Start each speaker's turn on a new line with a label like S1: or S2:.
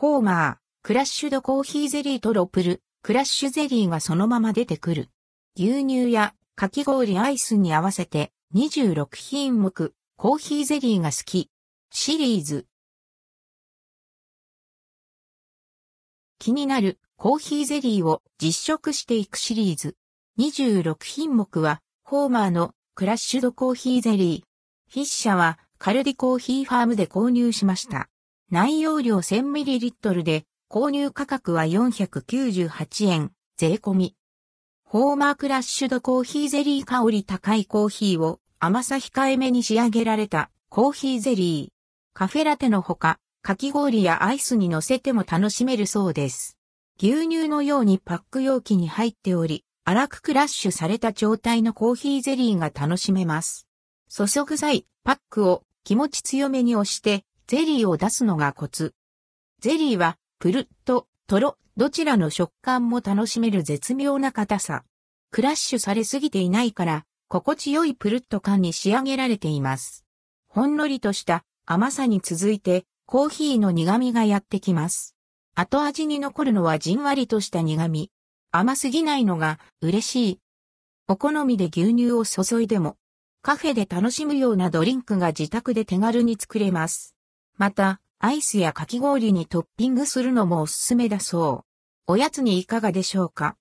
S1: ホーマー、クラッシュドコーヒーゼリーとロプル、クラッシュゼリーがそのまま出てくる。牛乳やかき氷アイスに合わせて26品目、コーヒーゼリーが好き。シリーズ。気になるコーヒーゼリーを実食していくシリーズ。26品目は、ホーマーのクラッシュドコーヒーゼリー。フィッシャはカルディコーヒーファームで購入しました。内容量 1000ml で購入価格は498円、税込み。ホーマークラッシュドコーヒーゼリー香り高いコーヒーを甘さ控えめに仕上げられたコーヒーゼリー。カフェラテのほか、かき氷やアイスに乗せても楽しめるそうです。牛乳のようにパック容器に入っており、粗くクラッシュされた状態のコーヒーゼリーが楽しめます。注ぐ際、パックを気持ち強めに押して、ゼリーを出すのがコツ。ゼリーは、プルッと、トロ、どちらの食感も楽しめる絶妙な硬さ。クラッシュされすぎていないから、心地よいプルッと感に仕上げられています。ほんのりとした甘さに続いて、コーヒーの苦味がやってきます。後味に残るのはじんわりとした苦味。甘すぎないのが嬉しい。お好みで牛乳を注いでも、カフェで楽しむようなドリンクが自宅で手軽に作れます。また、アイスやかき氷にトッピングするのもおすすめだそう。おやつにいかがでしょうか？